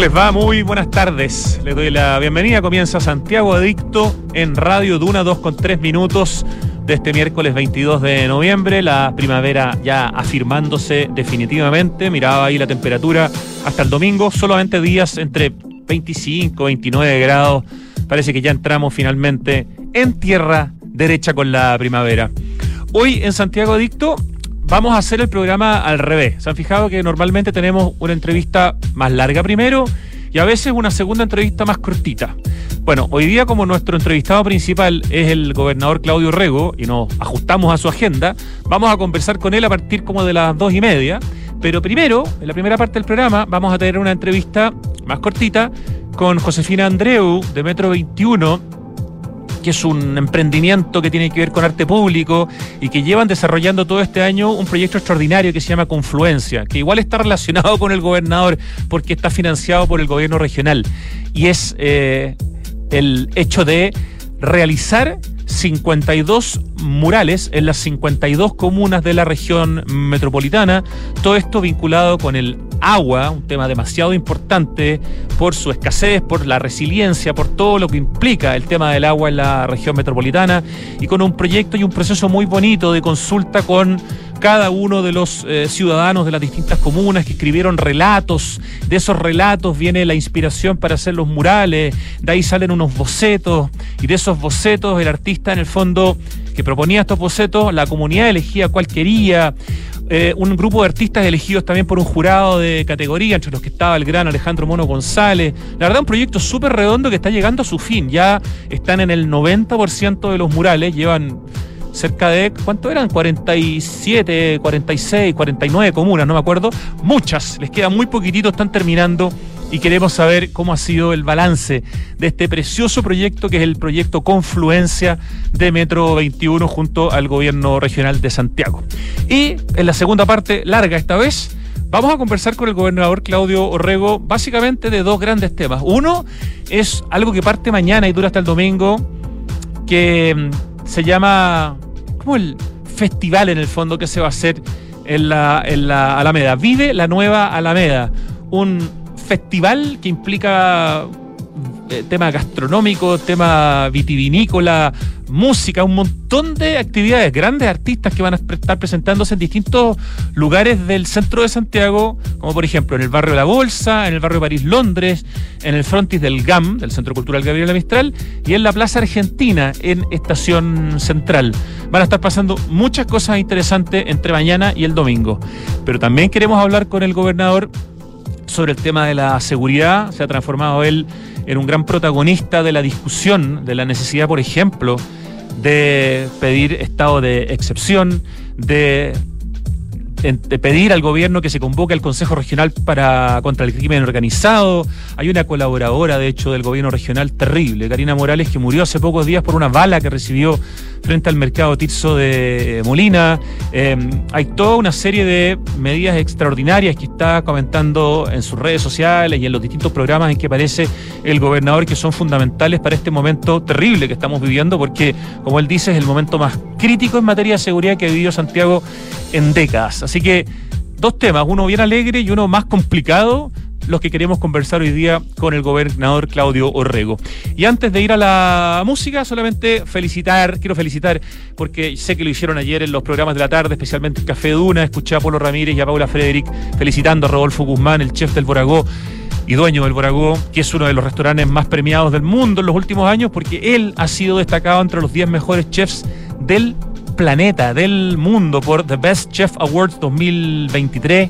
¿Cómo les va? Muy buenas tardes. Les doy la bienvenida. Comienza Santiago Adicto en Radio Duna 2 con 3 minutos de este miércoles 22 de noviembre. La primavera ya afirmándose definitivamente. Miraba ahí la temperatura hasta el domingo. Solamente días entre 25 29 grados. Parece que ya entramos finalmente en tierra derecha con la primavera. Hoy en Santiago Adicto vamos a hacer el programa al revés. Se han fijado que normalmente tenemos una entrevista más larga primero y a veces una segunda entrevista más cortita. Bueno, hoy día como nuestro entrevistado principal es el gobernador Claudio Rego y nos ajustamos a su agenda, vamos a conversar con él a partir como de las dos y media. Pero primero, en la primera parte del programa, vamos a tener una entrevista más cortita con Josefina Andreu de Metro 21 que es un emprendimiento que tiene que ver con arte público y que llevan desarrollando todo este año un proyecto extraordinario que se llama Confluencia, que igual está relacionado con el gobernador porque está financiado por el gobierno regional. Y es eh, el hecho de realizar 52 murales en las 52 comunas de la región metropolitana, todo esto vinculado con el agua, un tema demasiado importante por su escasez, por la resiliencia, por todo lo que implica el tema del agua en la región metropolitana y con un proyecto y un proceso muy bonito de consulta con cada uno de los eh, ciudadanos de las distintas comunas que escribieron relatos. De esos relatos viene la inspiración para hacer los murales, de ahí salen unos bocetos y de esos bocetos el artista en el fondo que proponía estos bocetos, la comunidad elegía cuál quería. Eh, un grupo de artistas elegidos también por un jurado de categoría, entre los que estaba el gran Alejandro Mono González. La verdad, un proyecto súper redondo que está llegando a su fin. Ya están en el 90% de los murales, llevan cerca de, ¿cuánto eran? 47, 46, 49 comunas, no me acuerdo. Muchas, les queda muy poquitito, están terminando y queremos saber cómo ha sido el balance de este precioso proyecto que es el proyecto Confluencia de Metro 21 junto al gobierno regional de Santiago. Y en la segunda parte, larga esta vez, vamos a conversar con el gobernador Claudio Orrego básicamente de dos grandes temas. Uno es algo que parte mañana y dura hasta el domingo, que mm, se llama como el festival en el fondo que se va a hacer en la, en la Alameda. Vive la nueva Alameda, un festival que implica eh, tema gastronómico, tema vitivinícola, música, un montón de actividades, grandes artistas que van a estar presentándose en distintos lugares del centro de Santiago, como por ejemplo en el barrio La Bolsa, en el barrio París Londres, en el frontis del GAM, del Centro Cultural Gabriela Mistral, y en la Plaza Argentina, en Estación Central. Van a estar pasando muchas cosas interesantes entre mañana y el domingo. Pero también queremos hablar con el gobernador sobre el tema de la seguridad. Se ha transformado él en un gran protagonista de la discusión de la necesidad, por ejemplo, de pedir estado de excepción, de pedir al gobierno que se convoque al Consejo Regional para contra el crimen organizado. Hay una colaboradora, de hecho, del gobierno regional terrible, Karina Morales, que murió hace pocos días por una bala que recibió frente al mercado Tirso de eh, Molina. Em, hay toda una serie de medidas extraordinarias que está comentando en sus redes sociales y en los distintos programas en que aparece el gobernador que son fundamentales para este momento terrible que estamos viviendo, porque, como él dice, es el momento más crítico en materia de seguridad que ha vivido Santiago en décadas. Así que dos temas, uno bien alegre y uno más complicado, los que queremos conversar hoy día con el gobernador Claudio Orrego. Y antes de ir a la música, solamente felicitar, quiero felicitar, porque sé que lo hicieron ayer en los programas de la tarde, especialmente el Café Duna, escuché a Polo Ramírez y a Paula Frederick felicitando a Rodolfo Guzmán, el chef del Boragó y dueño del Boragó, que es uno de los restaurantes más premiados del mundo en los últimos años, porque él ha sido destacado entre los 10 mejores chefs del planeta, del mundo, por The Best Chef Awards 2023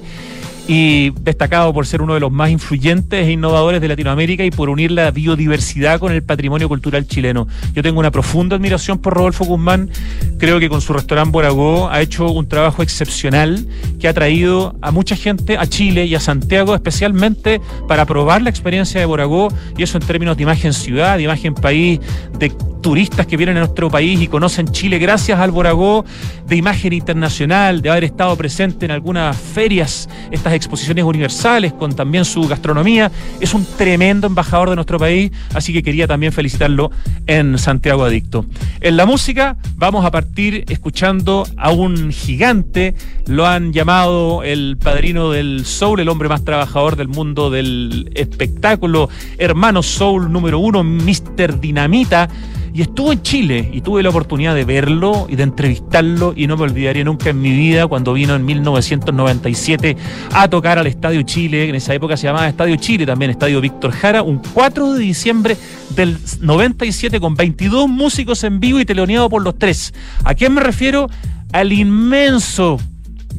y destacado por ser uno de los más influyentes e innovadores de Latinoamérica y por unir la biodiversidad con el patrimonio cultural chileno. Yo tengo una profunda admiración por Rodolfo Guzmán, creo que con su restaurante Boragó ha hecho un trabajo excepcional que ha traído a mucha gente a Chile y a Santiago especialmente para probar la experiencia de Boragó y eso en términos de imagen ciudad, de imagen país, de turistas que vienen a nuestro país y conocen Chile gracias al Boragó de imagen internacional, de haber estado presente en algunas ferias, estas exposiciones universales con también su gastronomía. Es un tremendo embajador de nuestro país, así que quería también felicitarlo en Santiago Adicto. En la música vamos a partir escuchando a un gigante, lo han llamado el padrino del soul, el hombre más trabajador del mundo del espectáculo, hermano soul número uno, Mr. Dinamita y estuvo en Chile y tuve la oportunidad de verlo y de entrevistarlo y no me olvidaré nunca en mi vida cuando vino en 1997 a tocar al Estadio Chile, en esa época se llamaba Estadio Chile, también Estadio Víctor Jara, un 4 de diciembre del 97 con 22 músicos en vivo y teleoneado por los tres. ¿A quién me refiero? Al inmenso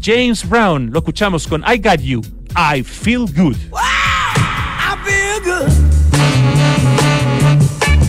James Brown. Lo escuchamos con I Got You, I Feel Good. I feel good.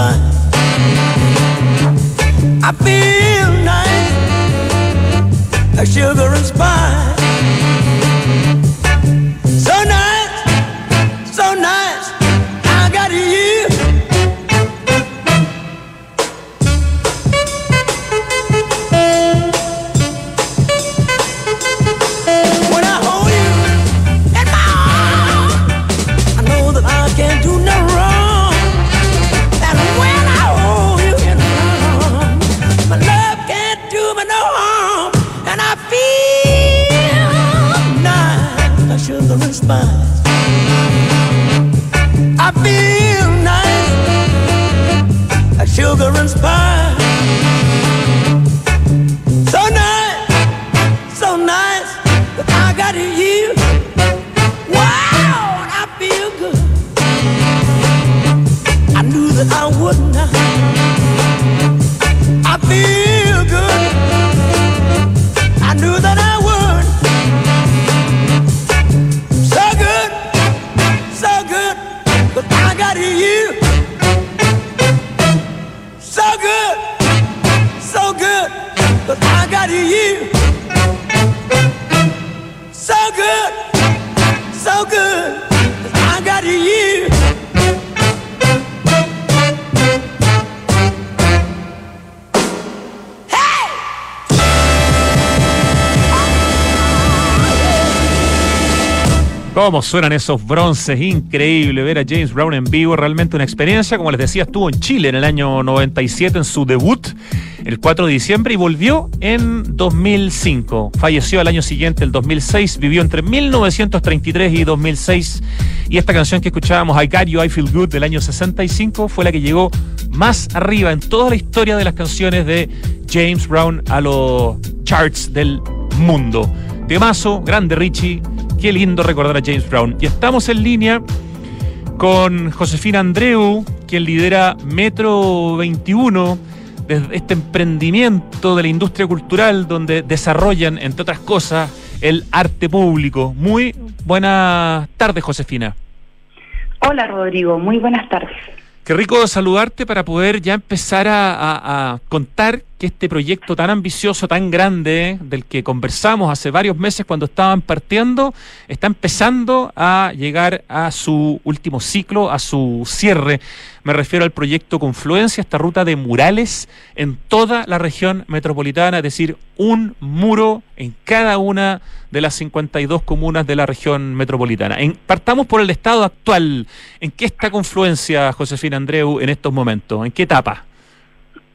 I feel nice, like sugar and spice. Cómo suenan esos bronces, increíble ver a James Brown en vivo, realmente una experiencia, como les decía, estuvo en Chile en el año 97 en su debut, el 4 de diciembre, y volvió en 2005. Falleció al año siguiente, el 2006, vivió entre 1933 y 2006, y esta canción que escuchábamos, I Got You, I Feel Good, del año 65, fue la que llegó más arriba en toda la historia de las canciones de James Brown a los charts del mundo. Temazo, grande Richie Qué lindo recordar a James Brown. Y estamos en línea con Josefina Andreu, quien lidera Metro 21, desde este emprendimiento de la industria cultural donde desarrollan, entre otras cosas, el arte público. Muy buenas tardes, Josefina. Hola, Rodrigo. Muy buenas tardes. Qué rico saludarte para poder ya empezar a, contar que este proyecto tan ambicioso, tan grande, del que conversamos hace varios meses cuando estaban partiendo, está empezando a llegar a su último ciclo, a su cierre. Me refiero al proyecto Confluencia, esta ruta de murales en toda la región metropolitana, es decir, un muro en cada una de las 52 comunas de la región metropolitana. partamos por el estado actual. ¿En qué está Confluencia, Josefina Andreu, en estos momentos? ¿En qué etapa?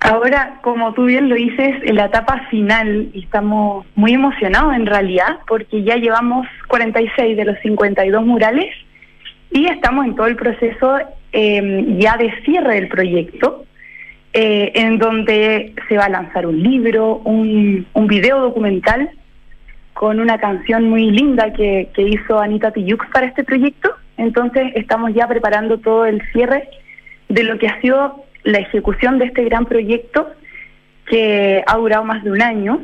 Ahora, como tú bien lo dices, en la etapa final estamos muy emocionados en realidad porque ya llevamos 46 de los 52 murales y estamos en todo el proceso em, ya de cierre del proyecto, eh, en donde se va a lanzar un libro, un, un video documental con una canción muy linda que, que hizo Anita Tiyux para este proyecto. Entonces estamos ya preparando todo el cierre de lo que ha sido la ejecución de este gran proyecto que ha durado más de un año.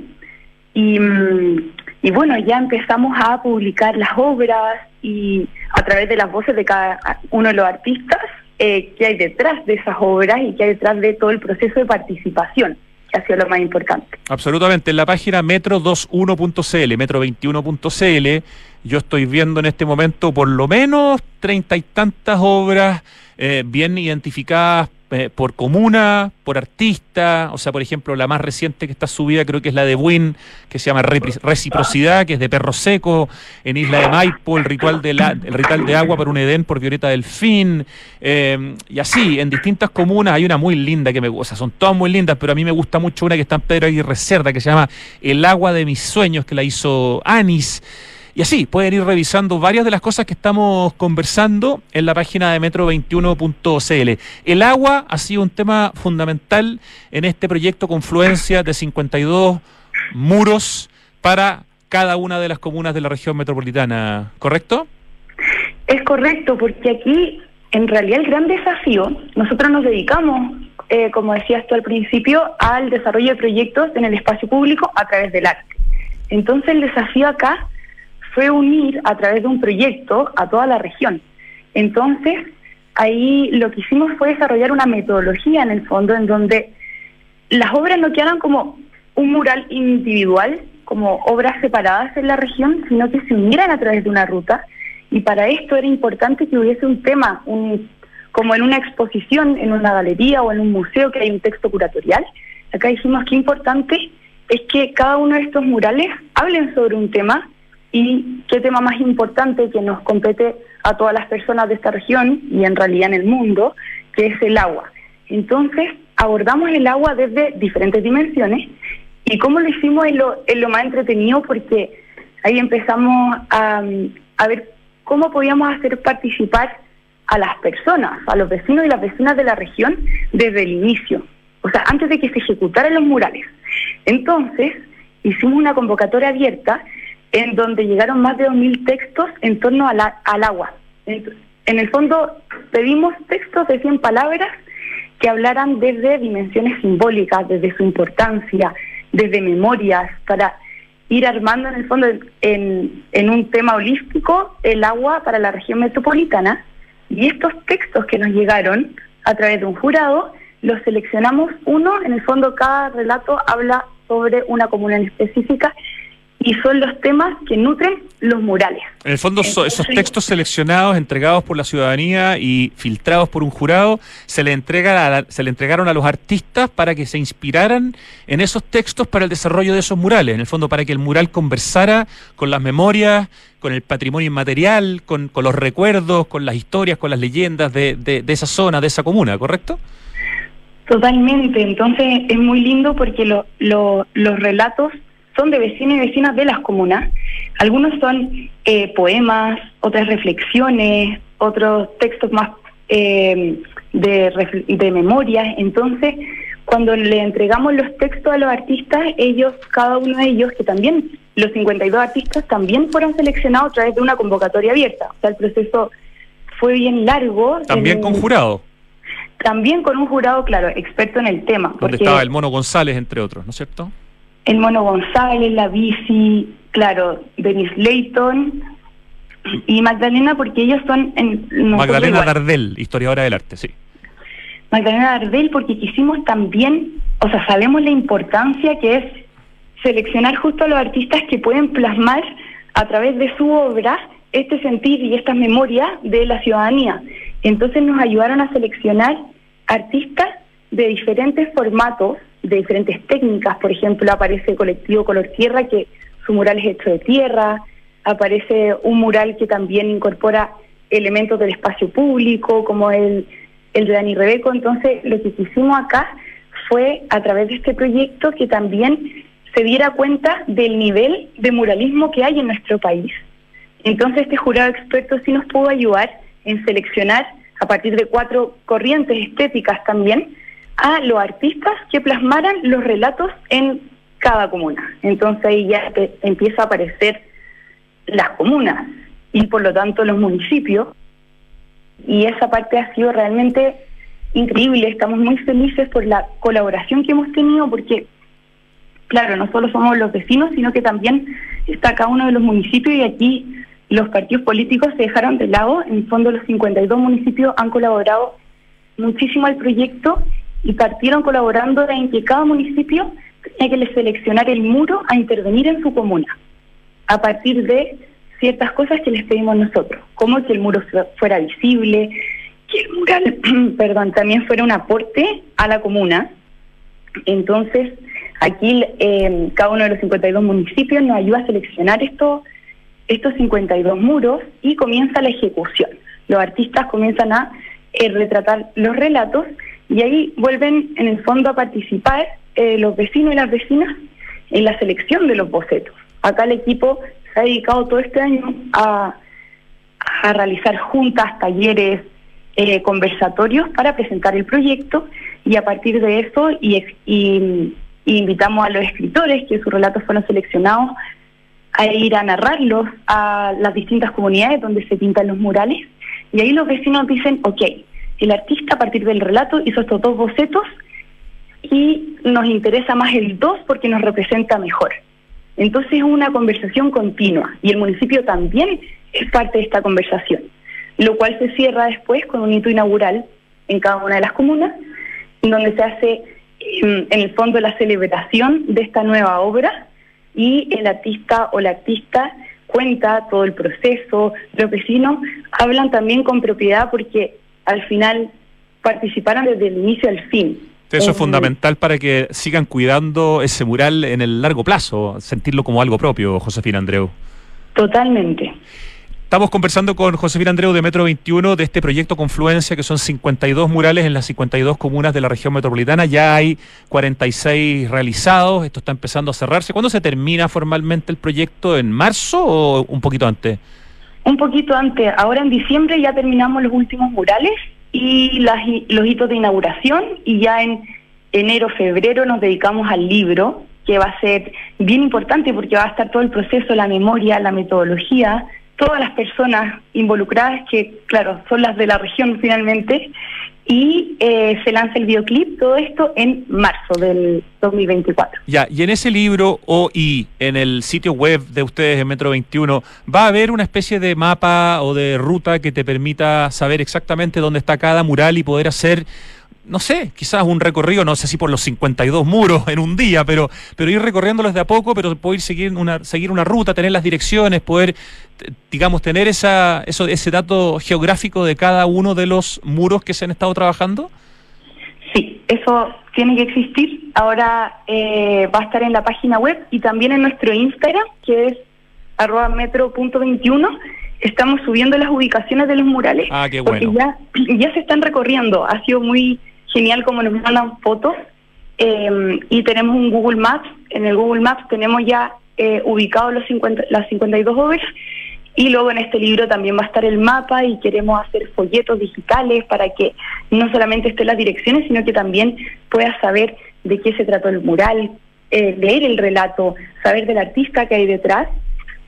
Y, mm, y bueno, ya empezamos a publicar las obras y a través de las voces de cada uno de los artistas eh, que hay detrás de esas obras y que hay detrás de todo el proceso de participación que ha sido lo más importante. Absolutamente. En la página metro21.cl, metro21.cl, yo estoy viendo en este momento por lo menos treinta y tantas obras eh, bien identificadas eh, por comuna, por artista, o sea, por ejemplo, la más reciente que está subida creo que es la de Win, que se llama Reciprocidad, que es de Perro Seco, en Isla de Maipo, el ritual de, la, el ritual de agua por un Edén por Violeta Delfín, eh, y así, en distintas comunas. Hay una muy linda que me gusta, son todas muy lindas, pero a mí me gusta mucho una que está en Pedro Aguirre Cerda, que se llama El agua de mis sueños, que la hizo Anis. Y así, pueden ir revisando varias de las cosas que estamos conversando en la página de metro21.cl. El agua ha sido un tema fundamental en este proyecto Confluencia de 52 muros para cada una de las comunas de la región metropolitana, ¿correcto? Es correcto, porque aquí en realidad el gran desafío, nosotros nos dedicamos, eh, como decías tú al principio, al desarrollo de proyectos en el espacio público a través del arte. Entonces el desafío acá fue unir a través de un proyecto a toda la región. Entonces, ahí lo que hicimos fue desarrollar una metodología en el fondo en donde las obras no quedaran como un mural individual, como obras separadas en la región, sino que se unieran a través de una ruta. Y para esto era importante que hubiese un tema, un, como en una exposición, en una galería o en un museo que hay un texto curatorial. Acá dijimos que importante es que cada uno de estos murales hablen sobre un tema y qué tema más importante que nos compete a todas las personas de esta región y en realidad en el mundo, que es el agua. Entonces, abordamos el agua desde diferentes dimensiones y cómo lo hicimos es lo, lo más entretenido porque ahí empezamos a, a ver cómo podíamos hacer participar a las personas, a los vecinos y las vecinas de la región desde el inicio, o sea, antes de que se ejecutaran los murales. Entonces, hicimos una convocatoria abierta en donde llegaron más de 2.000 textos en torno al agua. En, el fondo pedimos textos de 100 palabras que hablaran desde dimensiones simbólicas, desde su importancia, desde memorias, para ir armando en el fondo en, en un tema holístico el agua para la región metropolitana. Y estos textos que nos llegaron a través de un jurado, los seleccionamos uno, en el fondo cada relato habla sobre una comuna específica y son los temas que nutren los murales. En el fondo, esos textos seleccionados, entregados por la ciudadanía y filtrados por un jurado, se le, entrega se le entregaron a los artistas para que se inspiraran en esos textos para el desarrollo de esos murales. En el fondo, para que el mural conversara con las memorias, con el patrimonio inmaterial, con, con los recuerdos, con las historias, con las leyendas de, de, de esa zona, de esa comuna, ¿correcto? Totalmente. Entonces, es muy lindo porque lo, lo, los relatos son de vecinos y vecinas de las comunas. Algunos son eh, poemas, otras reflexiones, otros textos más eh, de, de memoria. Entonces, cuando le entregamos los textos a los artistas, ellos, cada uno de ellos, que también, los 52 artistas, también fueron seleccionados a través de una convocatoria abierta. O sea, el proceso fue bien largo. También con jurado. También con un jurado, claro, experto en el tema. Donde estaba el Mono González, entre otros, ¿no es cierto? El Mono González, la Bici, claro, Denis Layton y Magdalena, porque ellos son... En, Magdalena Dardel, historiadora del arte, sí. Magdalena Dardel, porque quisimos también, o sea, sabemos la importancia que es seleccionar justo a los artistas que pueden plasmar a través de su obra este sentir y estas memorias de la ciudadanía. Entonces nos ayudaron a seleccionar artistas de diferentes formatos de diferentes técnicas. Por ejemplo, aparece Colectivo Color Tierra, que su mural es hecho de tierra. Aparece un mural que también incorpora elementos del espacio público, como el, el de Dani Rebeco. Entonces, lo que hicimos acá fue a través de este proyecto que también se diera cuenta del nivel de muralismo que hay en nuestro país. Entonces este jurado experto sí nos pudo ayudar en seleccionar a partir de cuatro corrientes estéticas también a los artistas que plasmaran los relatos en cada comuna. Entonces ahí ya empieza a aparecer las comunas y por lo tanto los municipios. Y esa parte ha sido realmente increíble. Estamos muy felices por la colaboración que hemos tenido porque, claro, no solo somos los vecinos, sino que también está cada uno de los municipios y aquí los partidos políticos se dejaron de lado. En el fondo los 52 municipios han colaborado muchísimo al proyecto y partieron colaborando en que cada municipio tenía que seleccionar el muro a intervenir en su comuna, a partir de ciertas cosas que les pedimos nosotros, como que el muro fuera visible, que el mural, perdón, también fuera un aporte a la comuna. Entonces, aquí eh, cada uno de los 52 municipios nos ayuda a seleccionar estos, estos 52 muros y comienza la ejecución. Los artistas comienzan a eh, retratar los relatos y ahí vuelven en el fondo a participar eh, los vecinos y las vecinas en la selección de los bocetos. Acá el equipo se ha dedicado todo este año a, a realizar juntas, talleres, eh, conversatorios para presentar el proyecto y a partir de eso y, y, invitamos a los escritores que sus relatos fueron seleccionados a ir a narrarlos a las distintas comunidades donde se pintan los murales y ahí los vecinos dicen, ok, el artista a partir del relato hizo estos dos bocetos y nos interesa más el dos porque nos representa mejor. Entonces es una conversación continua y el municipio también es parte de esta conversación, lo cual se cierra después con un hito inaugural en cada una de las comunas, donde se hace em, en el fondo la celebración de esta nueva obra y el artista o la artista cuenta todo el proceso, los vecinos hablan también con propiedad porque al final participaron desde el inicio al fin. Eso es fundamental para que sigan cuidando ese mural en el largo plazo, sentirlo como algo propio, Josefina Andreu. Totalmente. Estamos conversando con Josefina Andreu de Metro 21 de este proyecto Confluencia, que son 52 murales en las 52 comunas de la región metropolitana. Ya hay 46 realizados, esto está empezando a cerrarse. ¿Cuándo se termina formalmente el proyecto? ¿En marzo o un poquito antes? Un poquito antes. Ahora en diciembre ya terminamos los últimos murales y las, los hitos de inauguración y ya en enero, febrero nos dedicamos al libro, que va a ser bien importante porque va a estar todo el proceso, la memoria, la metodología, todas las personas involucradas, que claro, son las de la región finalmente, y eh, se lanza el videoclip, todo esto en marzo del 2024. Ya, y en ese libro o y en el sitio web de ustedes en Metro 21, ¿va a haber una especie de mapa o de ruta que te permita saber exactamente dónde está cada mural y poder hacer no sé, quizás un recorrido, no sé si por los 52 muros en un día, pero, pero ir recorriéndolos de a poco, pero poder seguir una, seguir una ruta, tener las direcciones, poder, digamos, tener esa, eso, ese dato geográfico de cada uno de los muros que se han estado trabajando? Sí, eso tiene que existir. Ahora eh, va a estar en la página web y también en nuestro Instagram, que es arroba metro.21. Estamos subiendo las ubicaciones de los murales. Ah, qué bueno. ya, ya se están recorriendo. Ha sido muy genial como nos mandan fotos eh, y tenemos un Google Maps. En el Google Maps tenemos ya eh, ubicados los 50, las 52 obras y luego en este libro también va a estar el mapa y queremos hacer folletos digitales para que no solamente estén las direcciones, sino que también puedas saber de qué se trató el mural, eh, leer el relato, saber del artista que hay detrás.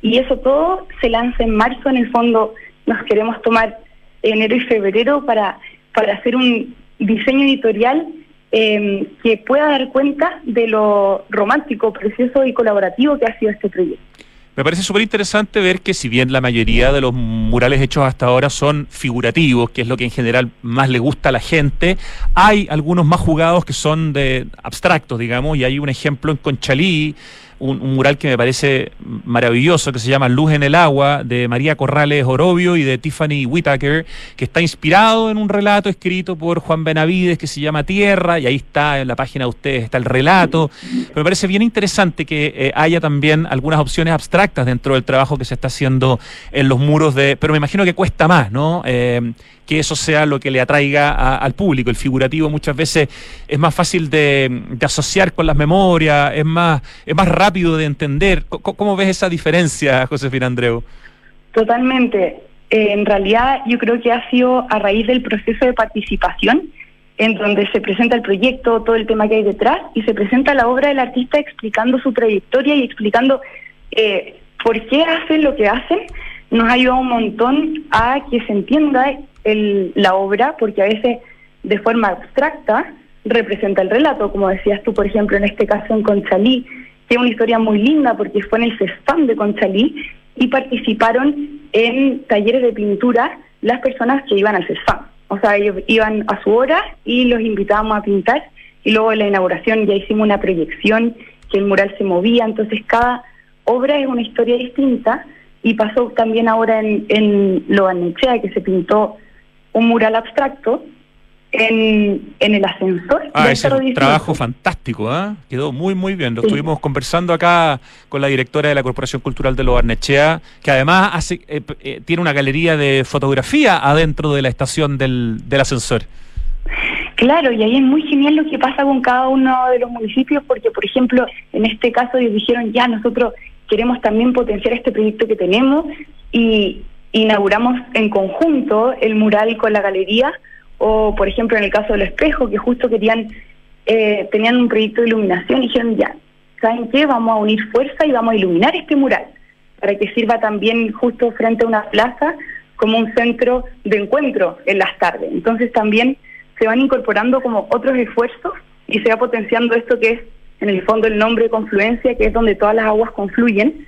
Y eso todo se lanza en marzo. En el fondo nos queremos tomar enero y febrero para, para hacer un, diseño editorial em, que pueda dar cuenta de lo romántico, precioso y colaborativo que ha sido este proyecto. Me parece súper interesante ver que si bien la mayoría de los murales hechos hasta ahora son figurativos, que es lo que en general más le gusta a la gente, hay algunos más jugados que son de abstractos, digamos, y hay un ejemplo en Conchalí, un, mural que me parece maravilloso, que se llama Luz en el Agua, de María Corrales Orobio y de Tiffany Whitaker, que está inspirado en un relato escrito por Juan Benavides que se llama Tierra, y ahí está en la página de ustedes, está el relato. me parece bien interesante que eh, haya también algunas opciones abstractas dentro del trabajo que se está haciendo en los muros de... Pero me imagino que cuesta más, ¿no? Eh, que eso sea lo que le atraiga al público. El figurativo muchas veces es más fácil de, asociar con las memorias, es más, es más rápido de entender. ¿Cómo, ves esa diferencia, Josefina Andreu? Totalmente. Eh, en realidad yo creo que ha sido a raíz del proceso de participación en donde se presenta el proyecto, todo el tema que hay detrás, y se presenta la obra del artista explicando su trayectoria y explicando eh, por qué hacen lo que hacen, nos ha ayudado un montón a que se entienda el, la obra, porque a veces de forma abstracta representa el relato, como decías tú, por ejemplo, en este caso en Conchalí, que es una historia muy linda porque fue en el CESFAM de Conchalí y participaron en talleres de pintura las personas que iban al CESFAM. O sea, ellos iban a su hora y los invitábamos a pintar y luego en la inauguración ya hicimos una proyección que el mural se movía, entonces cada obra es una historia distinta y pasó también ahora en, en Loanechea que se pintó un mural abstracto en, en el ascensor. Ah, ese trabajo fantástico, ¿eh? quedó muy, muy bien. Lo estuvimos conversando acá con la directora de la Corporación Cultural de Loarnechea, que además hace, eh, eh, tiene una galería de fotografía adentro de la estación del, del ascensor. Claro, y ahí es muy genial lo que pasa con cada uno de los municipios, porque, por ejemplo, en este caso ellos dijeron, ya, nosotros queremos también potenciar este proyecto que tenemos y inauguramos en conjunto el mural con la galería o por ejemplo en el caso del espejo que justo querían eh, tenían un proyecto de iluminación y dijeron ya saben qué vamos a unir fuerza y vamos a iluminar este mural para que sirva también justo frente a una plaza como un centro de encuentro en las tardes entonces también se van incorporando como otros esfuerzos y se va potenciando esto que es en el fondo el nombre de confluencia que es donde todas las aguas confluyen.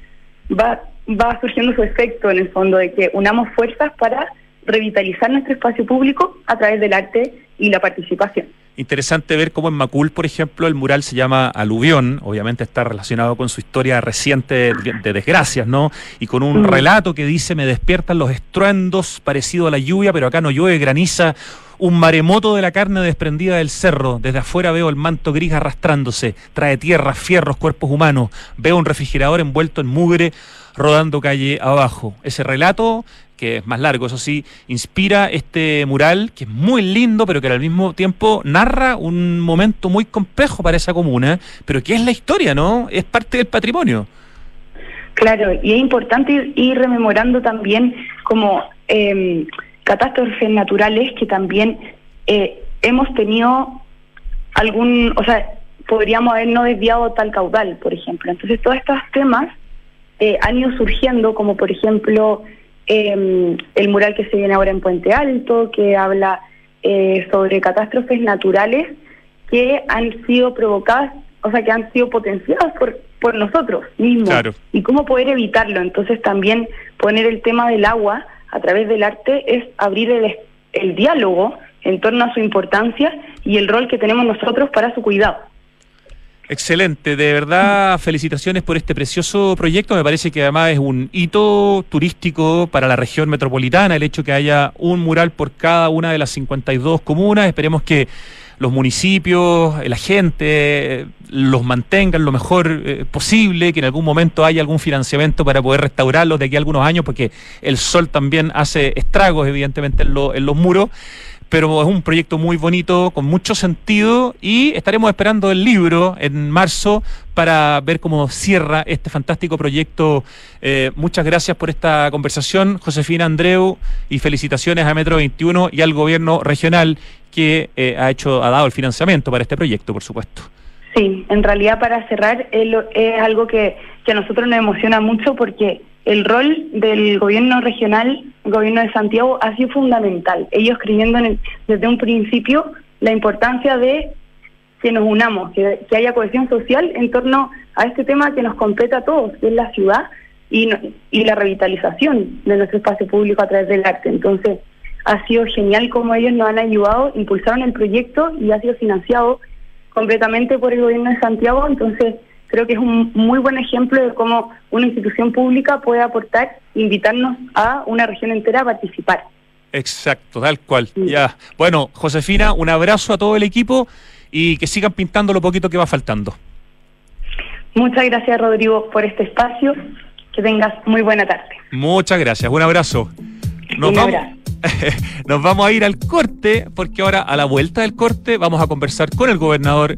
Va va surgiendo su efecto en el fondo de que unamos fuerzas para revitalizar nuestro espacio público a través del arte y la participación. Interesante ver cómo en Macul, por ejemplo, el mural se llama Aluvión, obviamente está relacionado con su historia reciente de, desgracias, ¿no? Y con un mm. relato que dice, me despiertan los estruendos parecido a la lluvia, pero acá no llueve, graniza, un maremoto de la carne desprendida del cerro. Desde afuera veo el manto gris arrastrándose. Trae tierra, fierros, cuerpos humanos. Veo un refrigerador envuelto en mugre rodando calle abajo. Ese relato, que es más largo, eso sí, inspira este mural, que es muy lindo, pero que al mismo tiempo narra un momento muy complejo para esa comuna, pero que es la historia, ¿no? Es parte del patrimonio. Claro, y es importante ir, rememorando también como eh, catástrofes naturales que también eh, hemos tenido algún, o sea, podríamos haber no desviado tal caudal, por ejemplo. Entonces, todos estos temas eh, han ido surgiendo, como por ejemplo em, el mural que se viene ahora en Puente Alto, que habla eh, sobre catástrofes naturales que han sido provocadas, o sea, que han sido potenciadas por, por nosotros mismos. Y cómo poder evitarlo. Entonces también poner el tema del agua a través del arte es abrir el, el diálogo en torno a su importancia y el rol que tenemos nosotros para su cuidado. Excelente, de verdad felicitaciones por este precioso proyecto. Me parece que además es un hito turístico para la región metropolitana, el hecho que haya un mural por cada una de las 52 comunas. Esperemos que los municipios, la gente los mantengan lo mejor eh, posible, que en algún momento haya algún financiamiento para poder restaurarlos de aquí a algunos años, porque el sol también hace estragos evidentemente en, en los muros pero es un proyecto muy bonito, con mucho sentido y estaremos esperando el libro en marzo para ver cómo cierra este fantástico proyecto. Eh, muchas gracias por esta conversación, Josefina Andreu, y felicitaciones a Metro 21 y al gobierno regional que eh, ha hecho, ha dado el financiamiento para este proyecto, por supuesto. Sí, en realidad para cerrar es algo que, que a nosotros nos emociona mucho porque el rol del gobierno regional, el gobierno de Santiago, ha sido fundamental. Ellos creyendo en desde un principio la importancia de que nos unamos, que, haya cohesión social en torno a este tema que nos compete a todos, que es la ciudad y, y la revitalización de nuestro espacio público a través del arte. Entonces, ha sido genial como ellos nos han ayudado, impulsaron el proyecto y ha sido financiado completamente por el gobierno de Santiago. Entonces, creo que es un muy buen ejemplo de cómo una institución pública puede aportar, invitarnos a una región entera a participar. Exacto, tal cual. Ya. Bueno, Josefina, un abrazo a todo el equipo y que sigan pintando lo poquito que va faltando. Muchas gracias, Rodrigo, por este espacio. Que tengas muy buena tarde. Muchas gracias. Un abrazo. Nos, vamos, nos vamos a ir al corte, porque ahora a la vuelta del corte vamos a conversar con el gobernador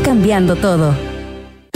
cambiando todo.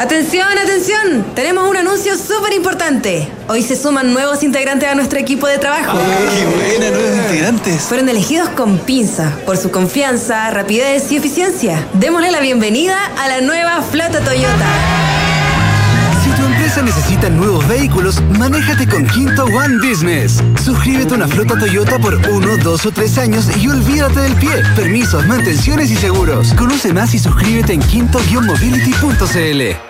Atención, atención, tenemos un anuncio súper importante. Hoy se suman nuevos integrantes a nuestro equipo de trabajo. ¡Qué buena, nuevos integrantes! Fueron elegidos con pinza por su confianza, rapidez y eficiencia. Démosle la bienvenida a la nueva flota Toyota. Si tu empresa necesita nuevos vehículos, manéjate con Quinto One Business. Suscríbete a una flota Toyota por uno, dos o tres años y olvídate del pie. Permisos, mantenciones y seguros. Conoce más y suscríbete en quinto-mobility.cl.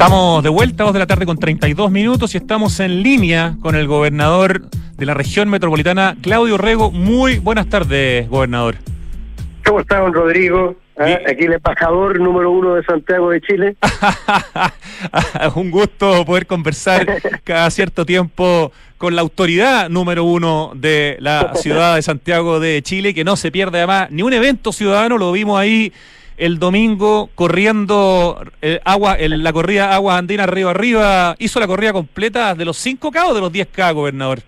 Estamos de vuelta, 2 de la tarde con 32 minutos y estamos en línea con el gobernador de la región metropolitana, Claudio Rego. Muy buenas tardes, gobernador. ¿Cómo está, don Rodrigo? Ah, aquí el embajador número uno de Santiago de Chile. Un gusto poder conversar cada cierto tiempo con la autoridad número uno de la ciudad de Santiago de Chile, que no se pierde además ni un evento ciudadano, lo vimos ahí el domingo corriendo eh, agua, en la corrida Aguas Andinas Río Arriba, hizo la corrida completa de los 5K o de los 10K, gobernador.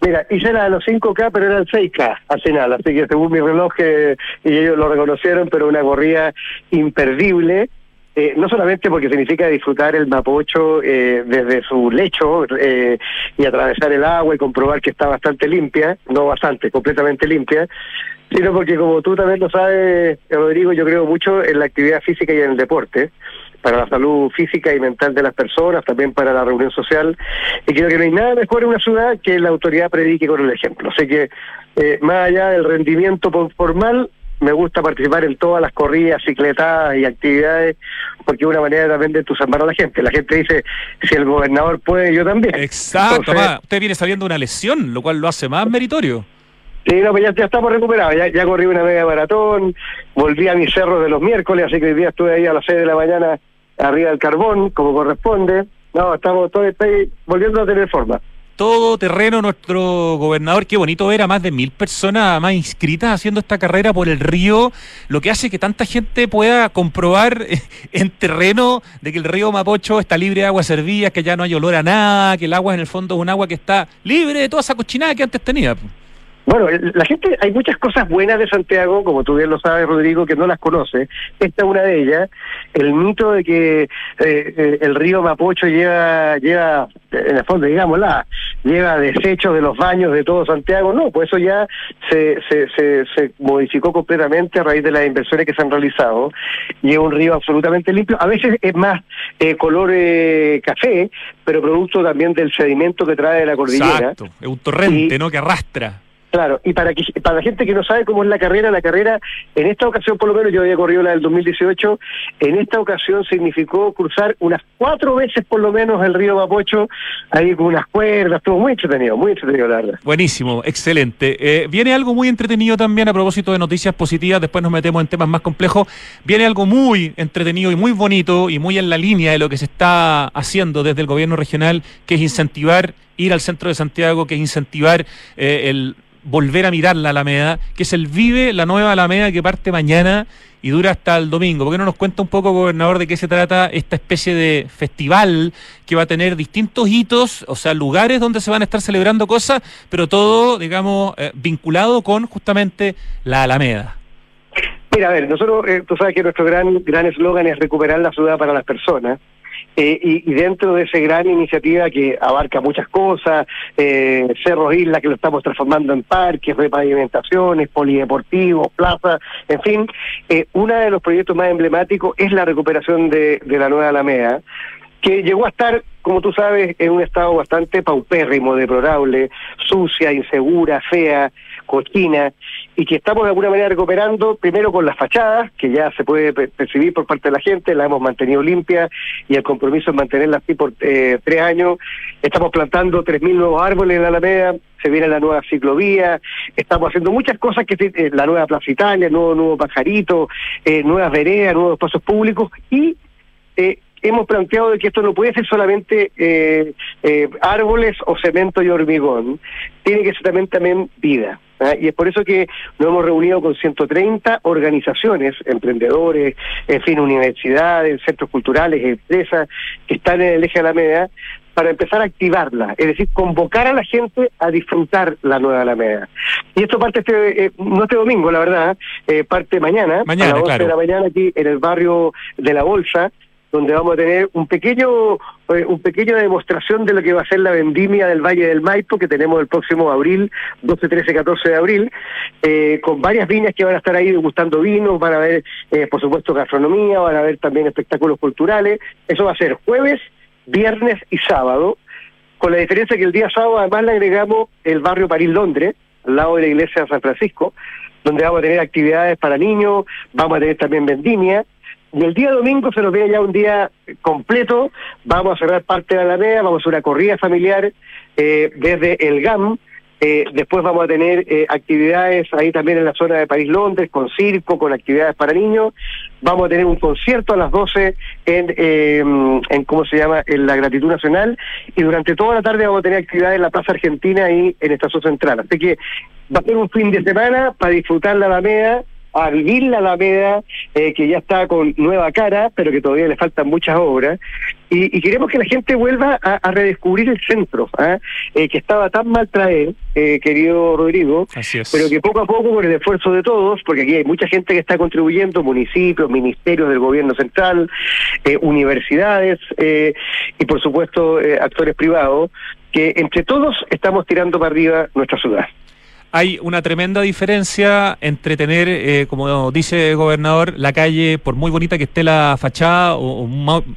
Mira, hice la de los 5K, pero eran 6K al final, así que según mi reloj, eh, y ellos lo reconocieron, pero una corrida imperdible. Eh, no solamente porque significa disfrutar el Mapocho eh, desde su lecho eh, y atravesar el agua y comprobar que está bastante limpia, no bastante, completamente limpia, sino porque como tú también lo sabes, Rodrigo, yo creo mucho en la actividad física y en el deporte para la salud física y mental de las personas, también para la reunión social, y creo que no hay nada mejor en una ciudad que la autoridad predique con el ejemplo. Así que, más allá del rendimiento formal, me gusta participar en todas las corridas, cicletadas y actividades, porque es una manera también de entusiasmar a la gente. La gente dice, si el gobernador puede, yo también. Exacto, usted viene sabiendo una lesión, lo cual lo hace más meritorio. Sí, no, pues ya, estamos recuperados, ya, corrí una media maratón, volví a mis cerros de los miércoles, así que hoy día estuve ahí a las 6 de la mañana arriba del carbón, como corresponde. No, estamos todos, estoy volviendo a tener forma todo terreno nuestro gobernador. Qué bonito ver a más de mil personas más inscritas haciendo esta carrera por el río, lo que hace que tanta gente pueda comprobar en terreno de que el río Mapocho está libre de aguas servidas, que ya no hay olor a nada, que el agua en el fondo es un agua que está libre de toda esa cochinada que antes tenía. Bueno, la gente, hay muchas cosas buenas de Santiago, como tú bien lo sabes, Rodrigo, que no las conoce. Esta es una de ellas. El mito de que eh, eh, el río Mapocho lleva, lleva, en el fondo, digámosla, lleva desechos de los baños de todo Santiago. No, pues eso ya se, se, se, se modificó completamente a raíz de las inversiones que se han realizado. Y es un río absolutamente limpio. A veces es más eh, color café, pero producto también del sedimento que trae de la cordillera. Exacto, es un torrente, ¿no? Que arrastra. Claro, y para que para la gente que no sabe cómo es la carrera, la carrera en esta ocasión por lo menos yo había corrido la del 2018, en esta ocasión significó cruzar unas cuatro veces por lo menos el río Mapocho, ahí con unas cuerdas, todo muy entretenido, muy entretenido la verdad. Buenísimo, excelente. Eh, viene algo muy entretenido también a propósito de noticias positivas, después nos metemos en temas más complejos, viene algo muy entretenido y muy bonito y muy en la línea de lo que se está haciendo desde el gobierno regional, que es incentivar ir al centro de Santiago, que es incentivar eh, el volver a mirar la Alameda, que es el Vive, la nueva Alameda que parte mañana y dura hasta el domingo. ¿Por qué no nos cuenta un poco, gobernador, de qué se trata esta especie de festival que va a tener distintos hitos, o sea, lugares donde se van a estar celebrando cosas, pero todo, digamos, eh, vinculado con justamente la Alameda? Mira, a ver, nosotros, eh, tú sabes que nuestro gran gran eslogan es recuperar la ciudad para las personas. Eh, y, dentro de esa gran iniciativa que abarca muchas cosas, eh, Cerros Isla que lo estamos transformando en parques, repavimentaciones, polideportivos, plazas, en fin, eh, uno de los proyectos más emblemáticos es la recuperación de, de la Nueva Alameda, que llegó a estar, como tú sabes, en un estado bastante paupérrimo, deplorable, sucia, insegura, fea, cochina, y que estamos de alguna manera recuperando, primero con las fachadas, que ya se puede percibir por parte de la gente, la hemos mantenido limpia y el compromiso es mantenerla así por eh, tres años. Estamos plantando 3.000 nuevos árboles en la Alameda, se viene la nueva ciclovía, estamos haciendo muchas cosas que eh, la nueva Plaza Italia, nuevo, nuevo pajarito, eh, nuevas veredas, nuevos espacios públicos y eh, hemos planteado de que esto no puede ser solamente eh, árboles o cemento y hormigón, tiene que ser también, también vida. ¿Ah? Y es por eso que nos hemos reunido con 130 organizaciones, emprendedores, en fin, universidades, centros culturales, empresas que están en el eje de Alameda, para empezar a activarla, es decir, convocar a la gente a disfrutar la nueva Alameda. Y esto parte este, eh, no este domingo, la verdad, parte mañana, mañana a las 11 de la mañana aquí en el barrio de La Bolsa, donde vamos a tener un pequeño eh, un pequeño demostración de lo que va a ser la vendimia del Valle del Maipo que tenemos el próximo abril, 12, 13, 14 de abril, eh, con varias viñas que van a estar ahí degustando vinos, van a ver, eh, por supuesto, gastronomía, van a ver también espectáculos culturales. Eso va a ser jueves, viernes y sábado, con la diferencia que el día sábado además le agregamos el barrio París Londres, al lado de la iglesia de San Francisco, donde vamos a tener actividades para niños, vamos a tener también vendimia, y el día domingo se nos viene ya un día completo, vamos a cerrar parte de la Alameda, vamos a hacer una corrida familiar eh, desde el GAM, Eh, después vamos a tener eh, actividades ahí también en la zona de París-Londres, con circo, con actividades para niños. Vamos a tener un concierto a las 12 en, eh, en ¿cómo se llama?, en la Gratitud Nacional. Y durante toda la tarde vamos a tener actividades en la Plaza Argentina y en Estación Central. Así que va a ser un fin de semana para disfrutar la Alameda a vivir la Alameda, eh, que ya está con nueva cara, pero que todavía le faltan muchas obras, y, y queremos que la gente vuelva a, a redescubrir el centro, ¿ah? eh, que estaba tan mal traer, eh, querido Rodrigo, Así es. pero que poco a poco, con el esfuerzo de todos, porque aquí hay mucha gente que está contribuyendo, municipios, ministerios del gobierno central, eh, universidades eh, y por supuesto eh, actores privados, que entre todos estamos tirando para arriba nuestra ciudad. Hay una tremenda diferencia entre tener, eh, como dice el gobernador, la calle, por muy bonita que esté la fachada o, o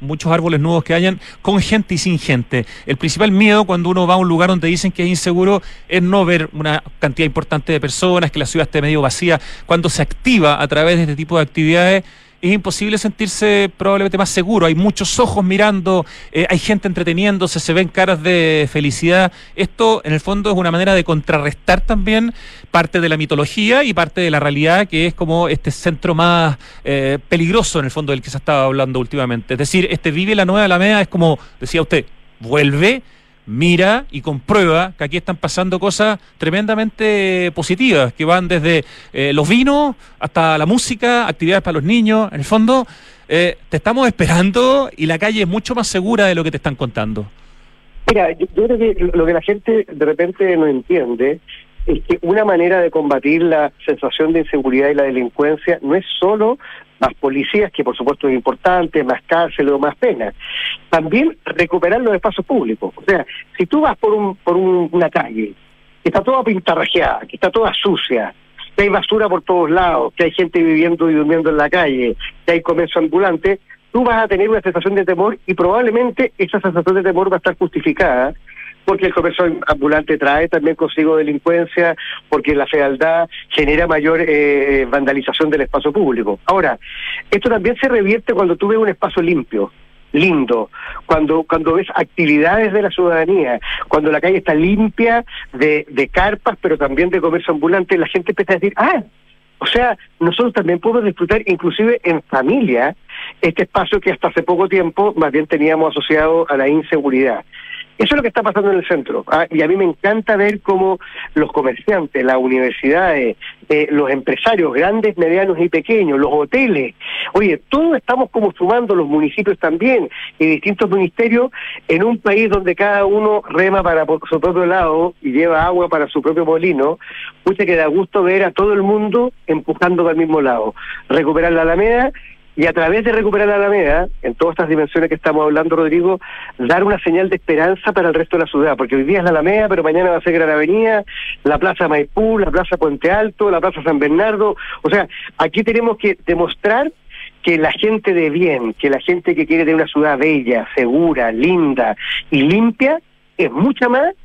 muchos árboles nuevos que hayan, con gente y sin gente. El principal miedo cuando uno va a un lugar donde dicen que es inseguro es no ver una cantidad importante de personas, que la ciudad esté medio vacía. Cuando se activa a través de este tipo de actividades, es imposible sentirse probablemente más seguro. Hay muchos ojos mirando, eh, hay gente entreteniéndose, se ven caras de felicidad. Esto, en el fondo, es una manera de contrarrestar también parte de la mitología y parte de la realidad, que es como este centro más eh, peligroso, en el fondo, del que se estaba hablando últimamente. Es decir, este Vive la Nueva Alameda es como, decía usted, vuelve, mira y comprueba que aquí están pasando cosas tremendamente positivas, que van desde eh, los vinos hasta la música, actividades para los niños. En el fondo, eh, te estamos esperando y la calle es mucho más segura de lo que te están contando. Mira, yo, yo creo que lo que la gente de repente no entiende es que una manera de combatir la sensación de inseguridad y la delincuencia no es solo más policías, que por supuesto es importante, más cárcel o más pena. También recuperar los espacios públicos. O sea, si tú vas por, un, por un- una calle que está toda pintarrajeada, que está toda sucia, que hay basura por todos lados, que hay gente viviendo y durmiendo en la calle, que hay comercio ambulante, tú vas a tener una sensación de temor y probablemente esa sensación de temor va a estar justificada porque el comercio ambulante trae también consigo delincuencia, porque la fealdad genera mayor eh, vandalización del espacio público. Ahora, esto también se revierte cuando tú ves un espacio limpio, lindo, cuando cuando ves actividades de la ciudadanía, cuando la calle está limpia de, de carpas, pero también de comercio ambulante, la gente empieza a decir, ah, o sea, nosotros también podemos disfrutar, inclusive en familia, este espacio que hasta hace poco tiempo más bien teníamos asociado a la inseguridad. Eso es lo que está pasando en el centro. ah, y a mí me encanta ver cómo los comerciantes, las universidades, eh, los empresarios grandes, medianos y pequeños, los hoteles, oye, todos estamos como sumando, los municipios también, y distintos ministerios, en un país donde cada uno rema para por su propio lado y lleva agua para su propio molino, pucha que da gusto ver a todo el mundo empujando para el mismo lado. Recuperar la Alameda y a través de recuperar la Alameda, en todas estas dimensiones que estamos hablando, Rodrigo, dar una señal de esperanza para el resto de la ciudad, porque hoy día es la Alameda, pero mañana va a ser Gran Avenida, la Plaza Maipú, la Plaza Puente Alto, la Plaza San Bernardo. O sea, aquí tenemos que demostrar que la gente de bien, que la gente que quiere tener una ciudad bella, segura, linda y limpia, es mucha más